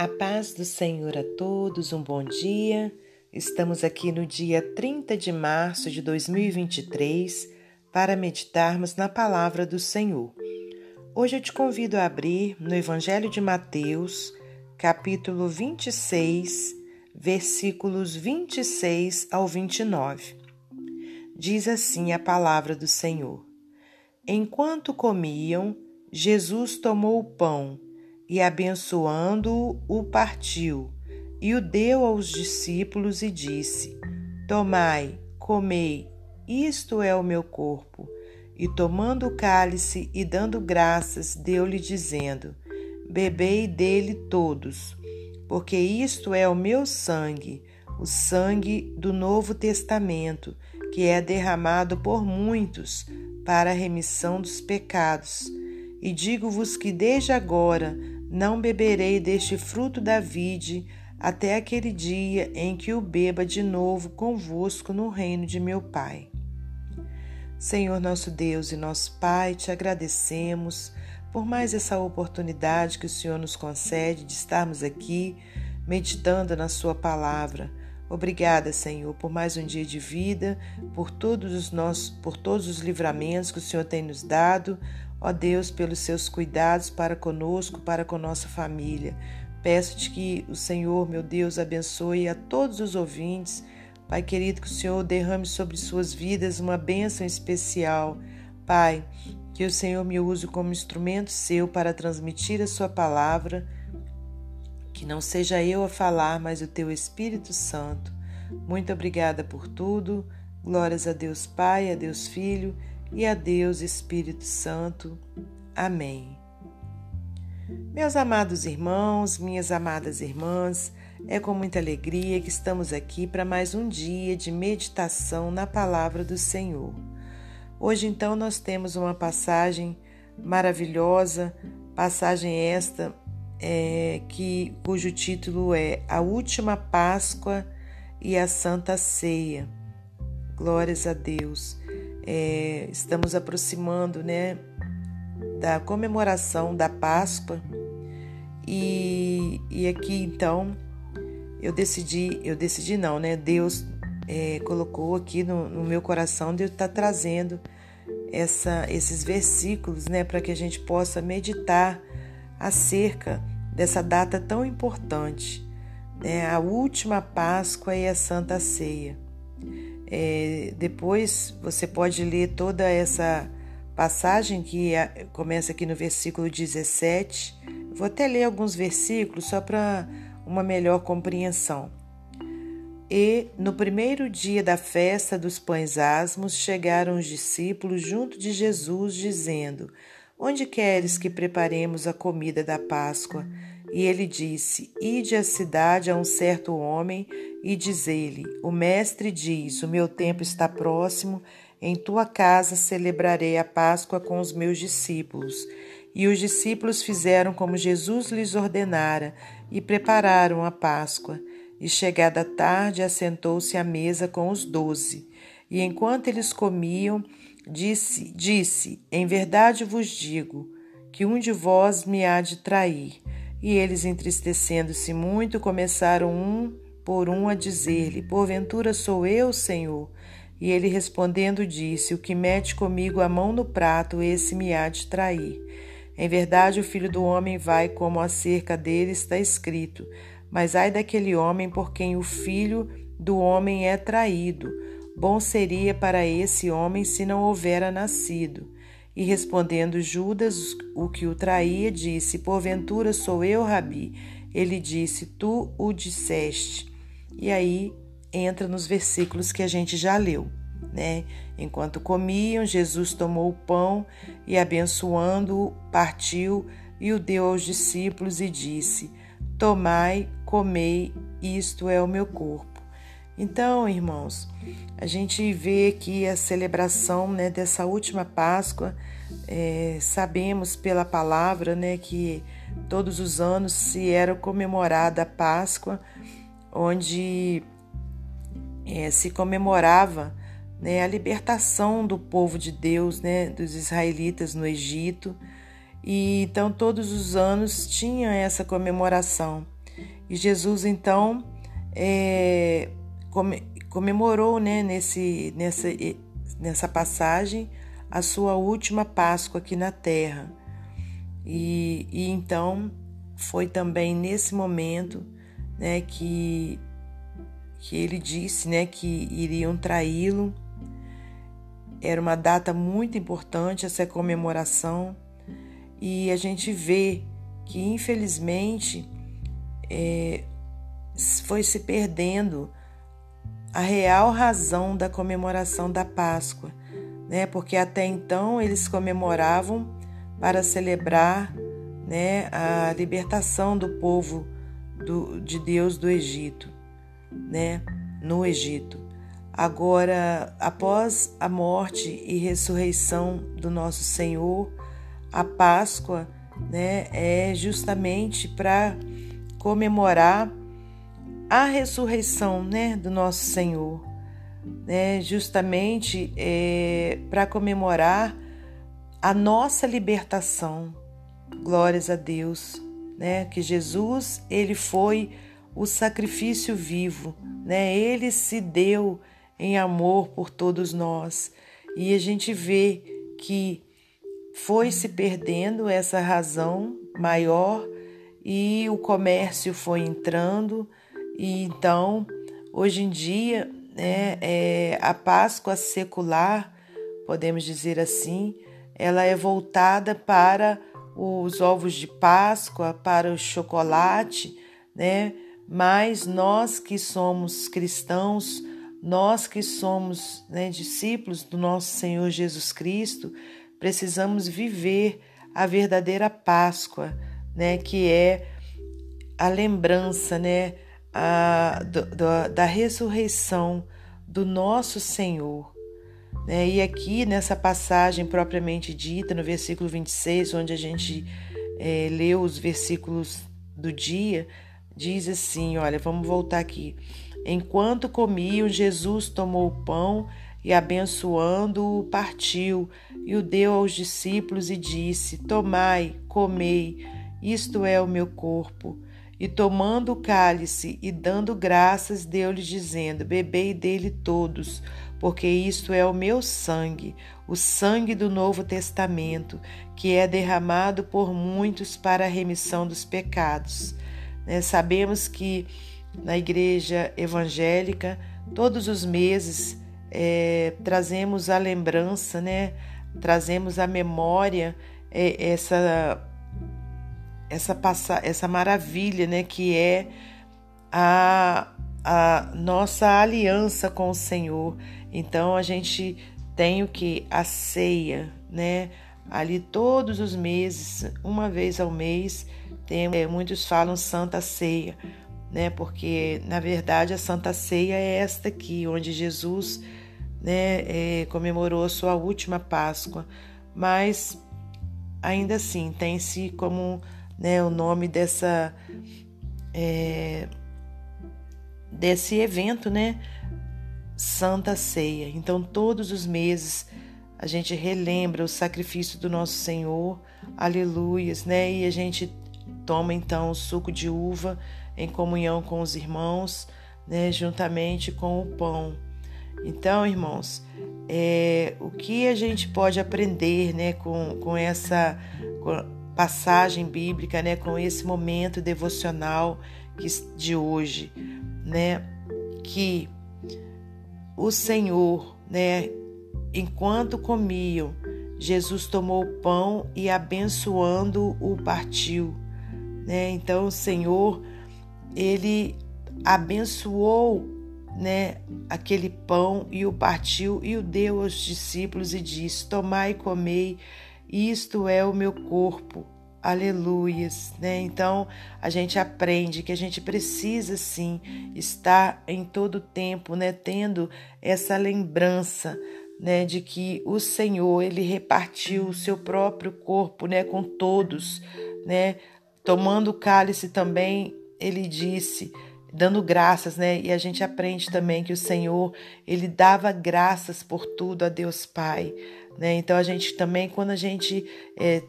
A paz do Senhor a todos, um bom dia. Estamos aqui no dia 30 de março de 2023 para meditarmos na palavra do Senhor. Hoje eu te convido a abrir no Evangelho de Mateus, capítulo 26, versículos 26 ao 29. Diz assim a palavra do Senhor: Enquanto comiam, Jesus tomou o pão e, abençoando-o, o partiu e o deu aos discípulos e disse: Tomai, comei, isto é o meu corpo. E tomando o cálice e dando graças, deu-lhe, dizendo: Bebei dele todos, porque isto é o meu sangue, o sangue do Novo Testamento, que é derramado por muitos para a remissão dos pecados. E digo-vos que desde agora não beberei deste fruto da vide até aquele dia em que o beba de novo convosco no reino de meu Pai. Senhor nosso Deus e nosso Pai, te agradecemos por mais essa oportunidade que o Senhor nos concede de estarmos aqui meditando na Sua palavra. Obrigada, Senhor, por mais um dia de vida, por todos os nossos, por todos os livramentos que o Senhor tem nos dado. Ó Deus, pelos seus cuidados para conosco, para com nossa família. Peço-te que o Senhor, meu Deus, abençoe a todos os ouvintes. Pai querido, que o Senhor derrame sobre suas vidas uma bênção especial. Pai, que o Senhor me use como instrumento seu para transmitir a sua palavra. Que não seja eu a falar, mas o teu Espírito Santo. Muito obrigada por tudo. Glórias a Deus Pai, a Deus Filho e a Deus Espírito Santo. Amém. Meus amados irmãos, minhas amadas irmãs, é com muita alegria que estamos aqui para mais um dia de meditação na palavra do Senhor. Hoje, então, nós temos uma passagem maravilhosa, passagem esta é, que cujo título é A Última Páscoa e a Santa Ceia. Glórias a Deus é, estamos aproximando né, da comemoração da Páscoa e, e aqui então eu decidi, eu decidi não, né? Deus é, colocou aqui no, no, meu coração, Deus está trazendo essa, esses versículos né, para que a gente possa meditar acerca dessa data tão importante, né, a última Páscoa e a Santa Ceia. É, depois você pode ler toda essa passagem que começa aqui no versículo 17. Vou até ler alguns versículos só para uma melhor compreensão. E no primeiro dia da festa dos pães asmos chegaram os discípulos junto de Jesus, dizendo: Onde queres que preparemos a comida da Páscoa? E ele disse: Ide à cidade a um certo homem e diz-lhe: O mestre diz: O meu tempo está próximo, em tua casa celebrarei a Páscoa com os meus discípulos. E os discípulos fizeram como Jesus lhes ordenara e prepararam a Páscoa. E chegada a tarde, assentou-se à mesa com os doze. E enquanto eles comiam, disse: Disse: Em verdade vos digo que um de vós me há de trair. E eles, entristecendo-se muito, começaram um por um a dizer-lhe: Porventura sou eu, Senhor? E ele respondendo disse: O que mete comigo a mão no prato, esse me há de trair. Em verdade, o filho do homem vai como acerca dele está escrito. Mas ai daquele homem por quem o filho do homem é traído. Bom seria para esse homem se não houvera nascido. E respondendo Judas, o que o traía, disse: Porventura sou eu, Rabi? Ele disse: Tu o disseste. E aí entra nos versículos que a gente já leu, né? Enquanto comiam, Jesus tomou o pão e, abençoando-o, partiu e o deu aos discípulos e disse: Tomai, comei, isto é o meu corpo. Então, irmãos, a gente vê aqui a celebração né, dessa última Páscoa. É, sabemos pela palavra né, que todos os anos se era comemorada a Páscoa, onde é, se comemorava né, a libertação do povo de Deus, né, dos israelitas no Egito. E então todos os anos tinha essa comemoração. E Jesus então é, comemorou né, nesse, nessa, nessa passagem a sua última Páscoa aqui na terra. E, e então foi também nesse momento né, que, que ele disse né, que iriam traí-lo. Era uma data muito importante essa comemoração e a gente vê que infelizmente é, foi se perdendo a real razão da comemoração da Páscoa, né? Porque até então eles comemoravam para celebrar, né, a libertação do povo do, de Deus do Egito, né? No Egito. Agora, após a morte e ressurreição do nosso Senhor, a Páscoa, né, é justamente para comemorar a ressurreição né, do nosso Senhor, né, justamente é, para comemorar a nossa libertação. Glórias a Deus, né, que Jesus ele foi o sacrifício vivo, né, ele se deu em amor por todos nós. E a gente vê que foi se perdendo essa razão maior e o comércio foi entrando. E então, hoje em dia, né, é, a Páscoa secular, podemos dizer assim, ela é voltada para os ovos de Páscoa, para o chocolate, né? Mas nós que somos cristãos, nós que somos né, discípulos do nosso Senhor Jesus Cristo, precisamos viver a verdadeira Páscoa, né? Que é a lembrança, né? a, do, do, da ressurreição do nosso Senhor. Né? E aqui nessa passagem propriamente dita, no versículo 26, onde a gente é, leu os versículos do dia, diz assim: olha, vamos voltar aqui. Enquanto comiam, Jesus tomou o pão e, abençoando-o, partiu e o deu aos discípulos e disse: Tomai, comei, isto é o meu corpo. E tomando o cálice e dando graças, deu-lhe, dizendo: Bebei dele todos, porque isto é o meu sangue, o sangue do Novo Testamento, que é derramado por muitos para a remissão dos pecados. Né? Sabemos que na igreja evangélica, todos os meses, é, trazemos a lembrança, né? trazemos a memória é, essa essa, passa, essa maravilha né, que é a, a nossa aliança com o Senhor. Então a gente tem o que? A ceia, né? Ali todos os meses, uma vez ao mês, tem, é, muitos falam Santa Ceia, né? Porque na verdade a Santa Ceia é esta aqui, onde Jesus né, é, comemorou sua última Páscoa, mas ainda assim tem-se como né, o nome dessa é, desse evento, né? Santa Ceia. Então, todos os meses a gente relembra o sacrifício do nosso Senhor, aleluias, né? E a gente toma então o suco de uva em comunhão com os irmãos, né? Juntamente com o pão. Então, irmãos, é, o que a gente pode aprender, né? Com, com essa. Passagem bíblica, né, com esse momento devocional de hoje, né, que o Senhor, né, enquanto comiam, Jesus tomou o pão e abençoando o partiu, né? Então o Senhor ele abençoou, né, aquele pão e o partiu e o deu aos discípulos e disse: Tomai e comei isto é o meu corpo. Aleluias, né? Então a gente aprende que a gente precisa sim estar em todo tempo, né, tendo essa lembrança, né, de que o Senhor ele repartiu o seu próprio corpo, né, com todos, né? Tomando o cálice também, ele disse, dando graças, né? E a gente aprende também que o Senhor, ele dava graças por tudo a Deus Pai, né? Então a gente também, quando a gente é,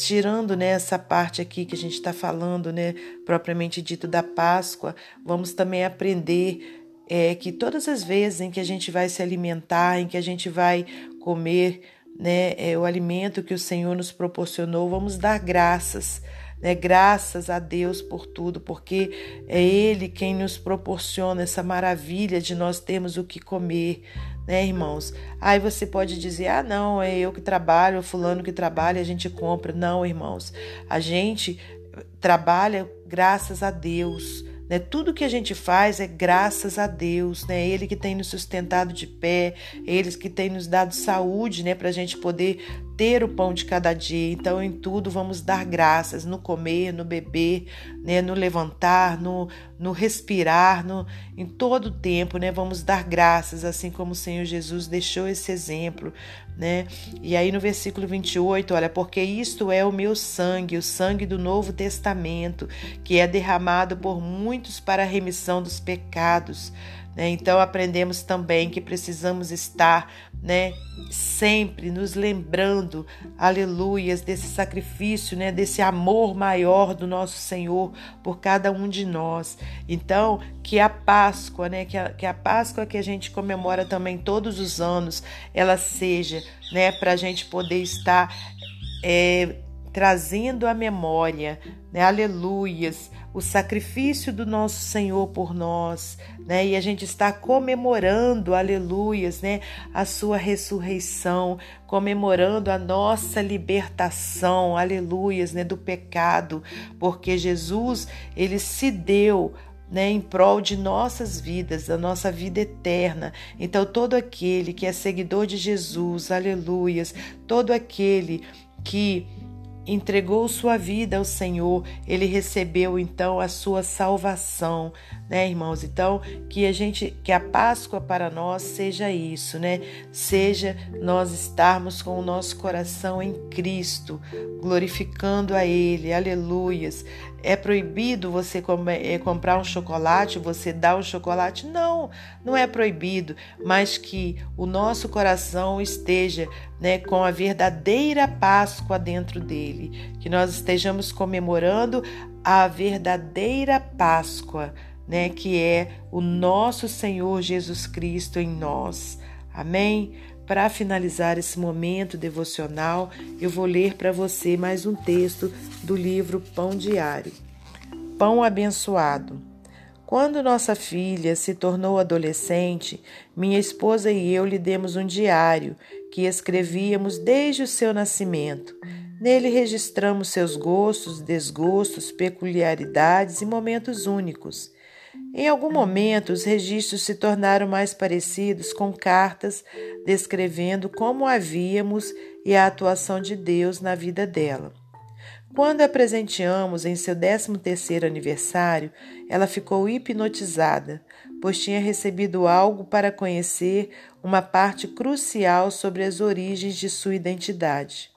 tirando né, essa parte aqui que a gente está falando, né, propriamente dito da Páscoa, vamos também aprender é, que todas as vezes em que a gente vai se alimentar, em que a gente vai comer né, é, o alimento que o Senhor nos proporcionou, vamos dar graças. Né, graças a Deus por tudo, porque é Ele quem nos proporciona essa maravilha de nós termos o que comer, né, irmãos? Aí você pode dizer: ah, não, é eu que trabalho, fulano que trabalha, a gente compra. Não, irmãos, a gente trabalha graças a Deus. Né? Tudo que a gente faz é graças a Deus, né? Ele que tem nos sustentado de pé, eles que tem nos dado saúde, né? Para a gente poder ter o pão de cada dia. Então, em tudo vamos dar graças, no comer, no beber, né? no levantar, no, no respirar, no, em todo o tempo, né? Vamos dar graças, assim como o Senhor Jesus deixou esse exemplo, né? E aí no versículo 28, olha, porque isto é o meu sangue, o sangue do Novo Testamento, que é derramado por muitos para a remissão dos pecados. Né? Então aprendemos também que precisamos estar né, sempre nos lembrando, aleluias, desse sacrifício, né, desse amor maior do nosso Senhor por cada um de nós. Então, que a Páscoa, né, que a, que a Páscoa que a gente comemora também todos os anos, ela seja, né, para a gente poder estar é, trazendo à memória, né, aleluias, o sacrifício do nosso Senhor por nós, né, e a gente está comemorando, aleluias, né, a sua ressurreição, comemorando a nossa libertação, aleluias, né, do pecado, porque Jesus, ele se deu né, em prol de nossas vidas, da nossa vida eterna. Então, todo aquele que é seguidor de Jesus, aleluias, todo aquele que entregou sua vida ao Senhor, ele recebeu então a sua salvação, né, irmãos? Então, que a gente, que a Páscoa para nós seja isso, né? Seja nós estarmos com o nosso coração em Cristo, glorificando a ele. Aleluias. É proibido você é, comprar um chocolate, você dar um chocolate? Não, não é proibido, mas que o nosso coração esteja né, com a verdadeira Páscoa dentro dele, que nós estejamos comemorando a verdadeira Páscoa, né, que é o nosso Senhor Jesus Cristo em nós. Amém? Para finalizar esse momento devocional, eu vou ler para você mais um texto do livro Pão Diário. Pão abençoado. Quando nossa filha se tornou adolescente, minha esposa e eu lhe demos um diário que escrevíamos desde o seu nascimento. Nele registramos seus gostos, desgostos, peculiaridades e momentos únicos. Em algum momento, os registros se tornaram mais parecidos com cartas descrevendo como havíamos e a atuação de Deus na vida dela. Quando a presenteamos em seu 13º aniversário, ela ficou hipnotizada, pois tinha recebido algo para conhecer uma parte crucial sobre as origens de sua identidade.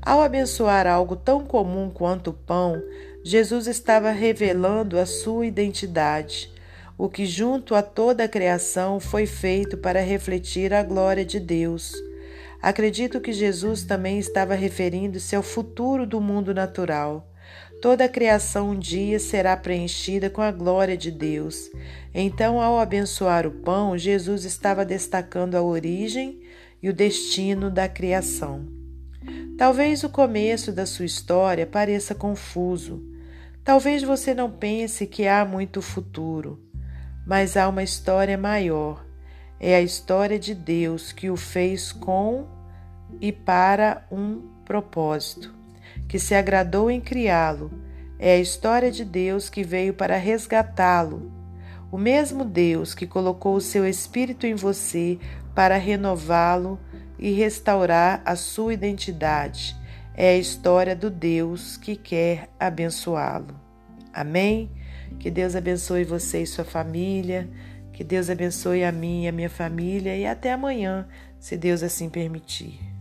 Ao abençoar algo tão comum quanto o pão, Jesus estava revelando a sua identidade, o que, junto a toda a criação, foi feito para refletir a glória de Deus. Acredito que Jesus também estava referindo-se ao futuro do mundo natural. Toda a criação um dia será preenchida com a glória de Deus. Então, ao abençoar o pão, Jesus estava destacando a origem e o destino da criação. Talvez o começo da sua história pareça confuso. Talvez você não pense que há muito futuro, mas há uma história maior. É a história de Deus que o fez com e para um propósito, que se agradou em criá-lo. É a história de Deus que veio para resgatá-lo. O mesmo Deus que colocou o seu Espírito em você para renová-lo e restaurar a sua identidade é a história do Deus que quer abençoá-lo. Amém? Que Deus abençoe você e sua família. Que Deus abençoe a mim e a minha família. E até amanhã, se Deus assim permitir.